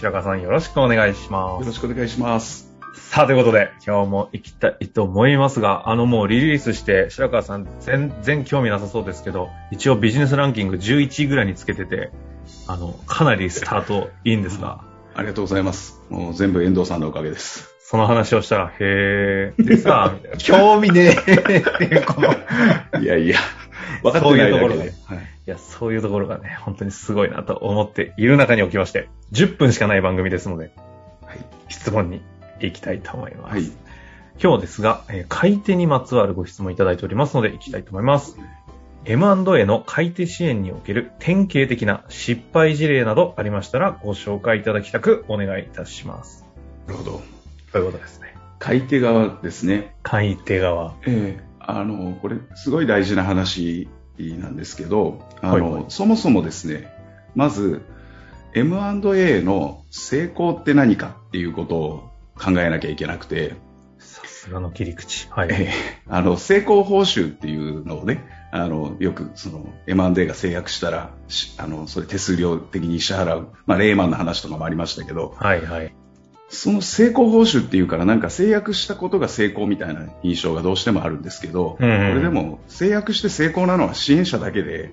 白川さんよろしくお願いしまよろす。しくお願いします。さあ、ということで、今日も行きたいと思いますが、あのもうリリースして、白川さん全然興味なさそうですけど、一応ビジネスランキング11位ぐらいにつけてて、あの、かなりスタートいいんですが、ありがとうございます。もう全部遠藤さんのおかげです。その話をしたら、へー、でさ、興味ねえっていう、この、いいやいや、分かってないだけそういうところでいや、そういうところがね、本当にすごいなと思っている中におきまして、10分しかない番組ですので、はい。質問に行きたいと思います。はい。今日ですが、えー買い手にまつわるご質問いただいておりますので、行きたいと思います。M&A の買い手支援における典型的な失敗事例などありましたらご紹介いただきたくお願いいたします。なるほど。ということですね。買い手側ですね。買い手側。ええあの、これ、すごい大事な話なんですけど、あの、はいはいそもそもですね、まず、M&A の成功って何かっていうことを考えなきゃいけなくて、さすがの切り口。はい。ええあの、成功報酬っていうのをね、あの、よく、その、M&A が制約したら、しあの、それ手数料的に支払う、まあ、レーマンの話とかもありましたけど、はいはい。その成功報酬っていうからなんか制約したことが成功みたいな印象がどうしてもあるんですけど、うんうんこれでも制約して成功なのは支援者だけで、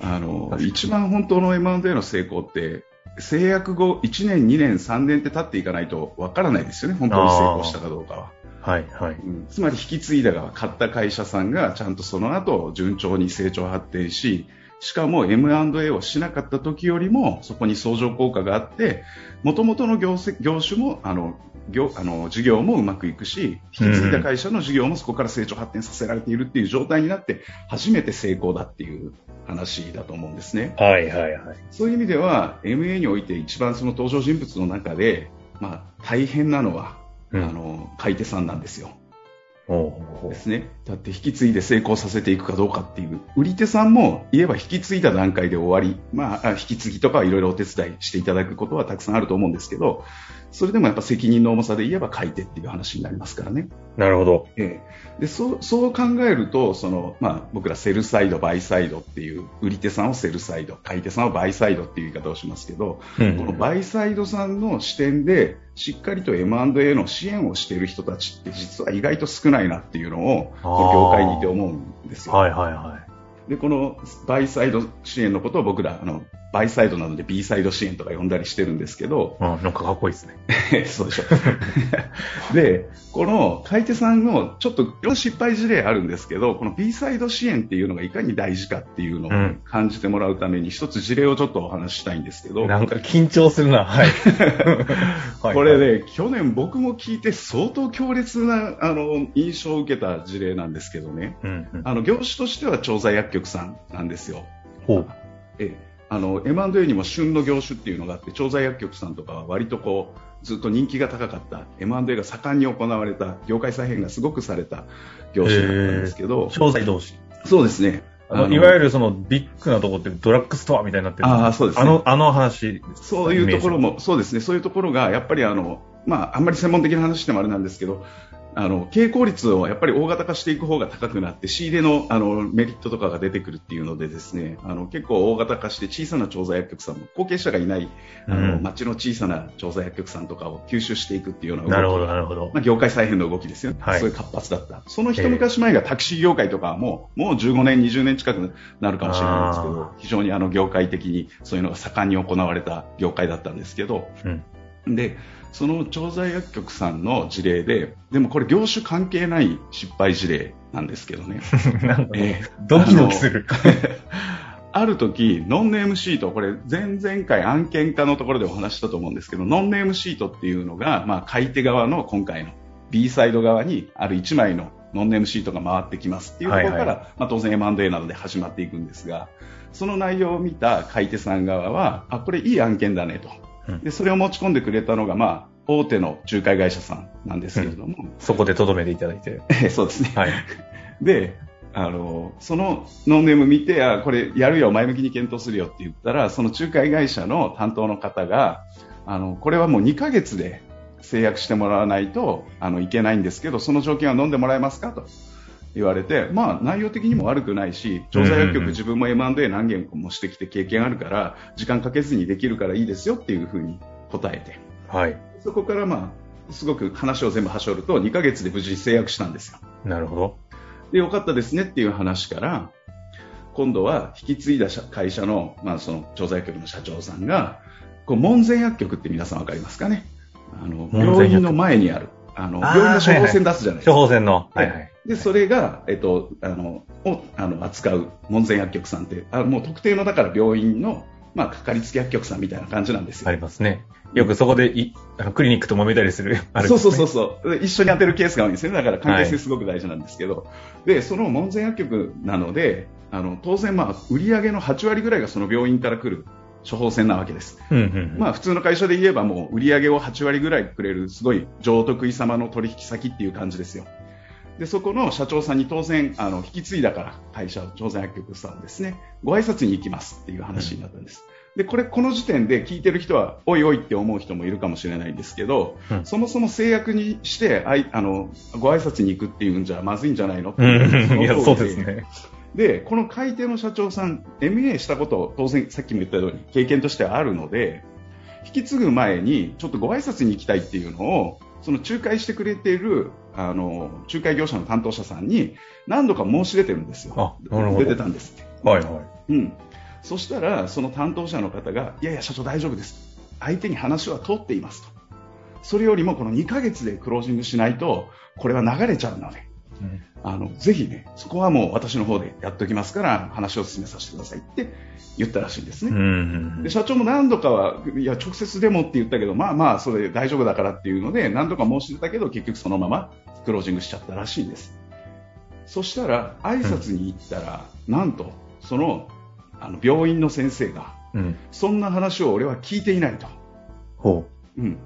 あの、一番本当の M&A の成功って、制約後1年、2年、3年って経っていかないとわからないですよね、本当に成功したかどうかは。はいはい。うんつまり引き継いだ側、買った会社さんがちゃんとその後順調に成長発展し、しかも M&A をしなかった時よりもそこに相乗効果があって、元々の業績業種も、あの、業、あの、事業もうまくいくし、引き継いだ会社の事業もそこから成長発展させられているっていう状態になって、初めて成功だっていう話だと思うんですね。はいはいはい。そういう意味では、MA において一番その登場人物の中で、まあ、大変なのは、うんあの、買い手さんなんですよ。ですね。だって引き継いで成功させていくかどうかっていう。売り手さんも言えば引き継いだ段階で終わり。まあ、あ引き継ぎとかはいろいろお手伝いしていただくことはたくさんあると思うんですけど、それでもやっぱ責任の重さで言えば買い手っていう話になりますからね。なるほど。ええ、でそうそう考えるとその、まあ、僕らセルサイド、バイサイドっていう売り手さんをセルサイド買い手さんをバイサイドっていう言い方をしますけど、うんこのバイサイドさんの視点でしっかりと M&A の支援をしている人たちって実は意外と少ないなっていうのを業界にいて思うんですよ。はいはいはい。でこのバイサイド支援のことを僕らあのバイサイドなので B サイド支援とか呼んだりしてるんですけど、うん、なんかかっこいいですね。そうでしょ。で、この買い手さんのちょっといろんな失敗事例あるんですけど、この B サイド支援っていうのがいかに大事かっていうのをうん感じてもらうために一つ事例をちょっとお話ししたいんですけど、なんか緊張するな。はい。はいこれ、ね、去年僕も聞いて相当強烈なあの印象を受けた事例なんですけどね、うんうん。あの業種としては調剤薬局さんなんですよ。ほう。ええあの M&A にも旬の業種っていうのがあって調剤薬局さんとかは割とこうずっと人気が高かった。M&A が盛んに行われた業界再編がすごくされた業種だったんですけど。詳細同士。そうですね。あのいわゆるそのビッグなとこってドラッグストアみたいになってる。ああそうですね。あの、あの話。そういうところもそうですね。そういうところがやっぱりあの、まあ、あんまり専門的な話でもあれなんですけどあの傾向率をやっぱり大型化していく方が高くなって仕入れのあのメリットとかが出てくるっていうのでですねあの結構大型化して小さな調剤薬局さんも後継者がいないあの、うん。町の小さな調剤薬局さんとかを吸収していくっていうような動き。なるほど、なるほど。ま。あ、業界再編の動きですよね、はい。そういう活発だった、その一昔前がタクシー業界とかはもうもう15年、20年近くなるかもしれないんですけあど、非常にあの業界的にそういうのが盛んに行われた業界だったんですけど、うん。でその調剤薬局さんの事例で、でもこれ、業種関係ない失敗事例なんですけどね。ドキドキする。ある時、ノンネームシート、これ前々回案件化のところでお話ししたと思うんですけど、ノンネームシートっていうのが、まあ、買い手側の今回の B サイド側にある1枚のノンネームシートが回ってきますっていうところから、はいまあ、当然 M&A などで始まっていくんですが、その内容を見た買い手さん側は、あ、これいい案件だねと。うんで、それを持ち込んでくれたのが、まあ、大手の仲介会社さんなんですけれども、そこで留めていただいて。そうですね。はい。で、あの、そのノーネーム見て、あ、これやるよ、前向きに検討するよって言ったら、その仲介会社の担当の方が、あの、これはもう2ヶ月で制約してもらわないと、あの、いけないんですけど、その条件は飲んでもらえますかと言われて、まあ、内容的にも悪くないし、調査薬局自分も M&A 何件もしてきて経験あるから、時間かけずにできるからいいですよっていうふうに答えて、はい。そこからまあ、すごく話を全部はしょると、2ヶ月で無事に制約したんですよ。なるほど。で、よかったですねっていう話から、今度は引き継いだ社会社の、まあ、その調査薬局の社長さんが、こう門前薬局って皆さんわかりますかね？あの、病院の前にある、あの、病院の処方箋出すじゃないです処か。方箋の。はいはい。で、それが、えっと、あの、を、あの、扱う門前薬局さんって、あもう特定の、だから病院の、まあ、かかりつけ薬局さんみたいな感じなんですよ。ありますね。よくそこでいあのクリニックと揉めたりする。あるそうそうそうそう。で一緒に当てるケースが多いんですよね。だから関係性すごく大事なんですけど。で、その門前薬局なので、あの、当然まあ、売上の8割ぐらいがその病院から来る処方箋なわけです。うんうん。まあ、普通の会社で言えばもう売上を8割ぐらいくれる、すごい上得意様の取引先っていう感じですよ。で、そこの社長さんに当然、あの、引き継いだから、会社、調査薬局さんですね、ご挨拶に行きますっていう話になったんです。で、これ、この時点で聞いてる人は、おいおいって思う人もいるかもしれないんですけど、うんそもそも制約にして、あい、あの、ご挨拶に行くっていうんじゃまずいんじゃないのってういうそうですね。で、この買い手の社長さん、MA したこと、当然さっきも言ったように経験としてはあるので、引き継ぐ前にちょっとご挨拶に行きたいっていうのを、その仲介してくれている、あの、仲介業者の担当者さんに何度か申し出てるんですよ。出てたんですって。はいはうん。そしたら、その担当者の方が、いやいや、社長大丈夫です。相手に話は通っていますと。それよりもこの2ヶ月でクロージングしないと、これは流れちゃうので、い。あの、ぜひね、そこはもう私の方でやっておきますから、話を進めさせてくださいって言ったらしいんですね。うんうんで社長も何度かは、いや、直接でもって言ったけど、まあまあ、それ大丈夫だからっていうので、何度か申し出たけど、結局そのままクロージングしちゃったらしいんです。そしたら、挨拶に行ったら、なんと、その、あの、病院の先生が、うん。そんな話を俺は聞いていないと。ほうん。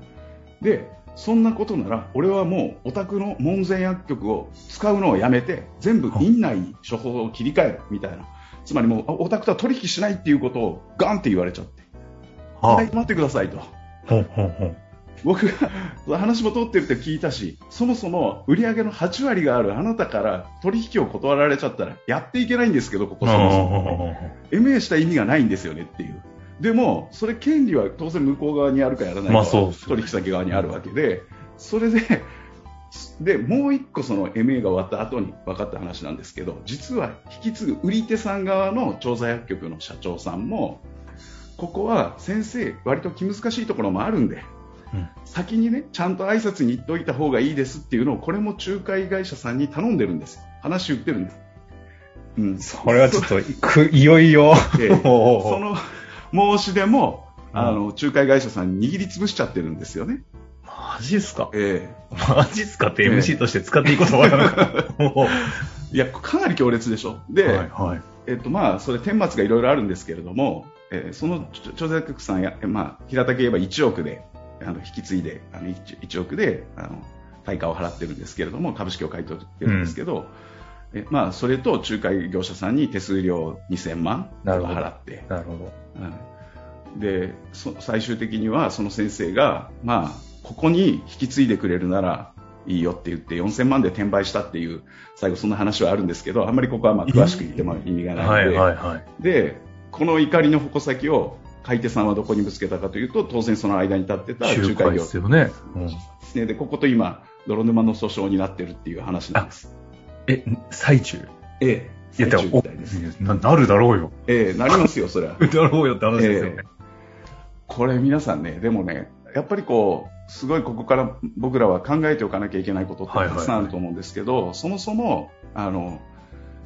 で、そんなことなら、俺はもう、お宅の門前薬局を使うのをやめて、全部院内に処方を切り替える、みたいな。つまりもう、あお宅とは取引しないっていうことをガンって言われちゃって。う。ははい、待ってくださいと。ほうほうほう。僕が話も通ってるって聞いたし、そもそも売上の8割があるあなたから取引を断られちゃったらやっていけないんですけど、ここそもそも。MA した意味がないんですよねっていう。でも、それ権利は当然向こう側にあるかやらないか取引先側にあるわけで、それで、で、もう一個その MA が終わった後に分かった話なんですけど、実は引き継ぐ売り手さん側の調査薬局の社長さんも、ここは先生、割と気難しいところもあるんで、うん先にね、ちゃんと挨拶に行っておいた方がいいですっていうのを、これも仲介会社さんに頼んでるんですよ。話言ってるんです。うん。それはちょっと、く、いよいよ。でほうほうその申し出も、うんあの、仲介会社さんに握りつぶしちゃってるんですよね。マジっすか？えマジっすかって MC として使っていい言葉なのか。ほうえいや、かなり強烈でしょ。で、はいはい。えっと、まあ、それ、顛末がいろいろあるんですけれども、えーその調査局さんや、えまあ、平たく言えば1億で、あの、引き継いで、あの 1, 1億で、あの、対価を払ってるんですけれども、株式を買い取ってるんですけど、えまあ、それと仲介業者さんに手数料2000万なるほど払って、なるほど。はいでそ最終的にはその先生が、まあ、ここに引き継いでくれるならいいよって言って4000万で転売したっていう最後そんな話はあるんですけどあんまりここはまあ詳しく言っても意味がないのはいで、はいはい。でこの怒りの矛先を買い手さんはどこにぶつけたかというと当然その間に立ってた仲仲介業すよね。うんでここと今泥沼の訴訟になってるっていう話なんです。え、最中？ええいや、です。な、なるだろうよ。ええなりますよ、それは。だろうよって話ですよね。これ皆さんね、でもね、やっぱりこう、すごいここから僕らは考えておかなきゃいけないことってたくさんあると思うんですけど、そもそも、あの、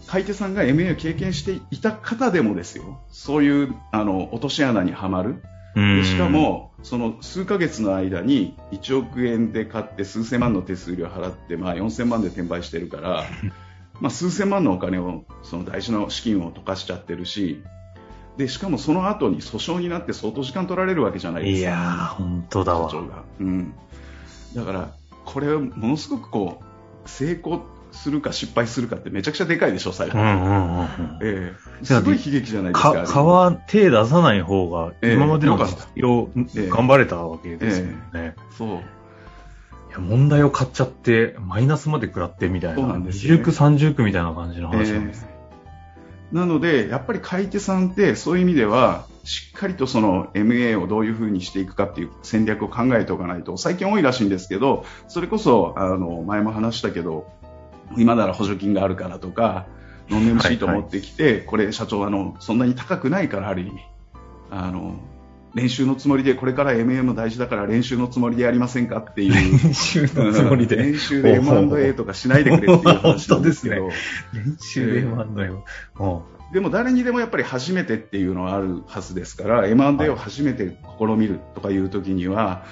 買い手さんが MA を経験していた方でもですよ、そういう、あの、落とし穴にはまる。うん。でしか、も、その数ヶ月の間に1億円で買って数千万の手数料払って、まあ4000万で転売してるから、まあ数千万のお金を、その大事な資金を溶かしちゃってるし、で、しかもその後に訴訟になって相当時間取られるわけじゃないですか。いやー、本当だわ。社長が。うん。だから、これはものすごくこう、成功するか失敗するかってめちゃくちゃでかいでしょ、最後。うんうんうんうん。ええすごい悲劇じゃないですか。か、川、手出さない方が、ええ今までのよかった実績をええ頑張れたわけですよね。そう。いや、問題を買っちゃって、マイナスまで食らってみたいな。そうなんですよね20区、30区みたいな感じの話なんです。ええなので、やっぱり買い手さんってそういう意味では、しっかりとその MA をどういうふうにしていくかっていう戦略を考えておかないと、最近多いらしいんですけど、それこそ、あの、前も話したけど、今なら補助金があるからとか、ノンネムシート持ってきて、これ社長あの、そんなに高くないからある意味、あの、練習のつもりで、これからも大事だから練習のつもりでやりませんかっていう。練習のつもりで。練習で M&A とかしないでくれっていう話なんですけど。本練習で M&A を。でも誰にでもやっぱり初めてっていうのはあるはずですから M&A を初めて試みるとかいう時には、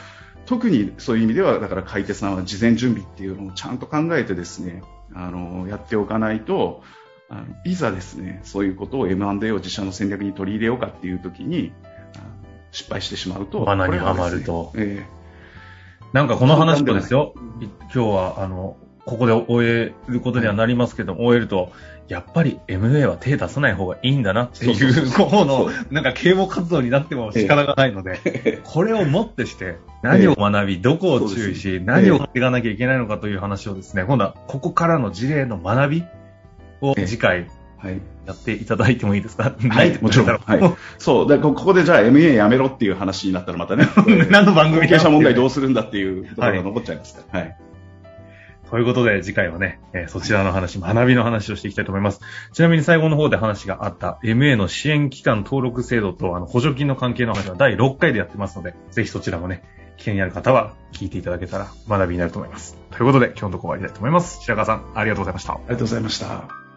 特にそういう意味ではだから買い手さんは事前準備っていうのをちゃんと考えてですねあのやっておかないとあのいざですねそういうことを M&A を自社の戦略に取り入れようかっていう時に失敗してしまうと罠にはまると。えなんかこの話とですよ、い今日は、あの、ここで終えることにはなりますけど、終えると、やっぱり MA は手出さない方がいいんだなっていそうそうう、そう。こう。のなんか啓蒙活動になっても仕方がないので、これをもってして、何を学び、どこを注意し、何をやっていかなきゃいけないのかという話をですね、今度はここからの事例の学びをええ。次回えはいやっていただいてもいいですか？はい、もちろん。はい。そう。で、ここでじゃあ MA やめろっていう話になったらまたね。何の番組後継 者問題どううするんだっていうところが残っちゃいますから。はい。ということで、次回はね、えーそちらの話、学びの話をしていきたいと思います。ちなみに最後の方で話があった MA の支援機関登録制度とあの補助金の関係の話は第6回でやってますので、ぜひそちらもね、気になる方は聞いていただけたら学びになると思います。ということで、今日のところ終わりたいと思います。白川さん、ありがとうございました。ありがとうございました。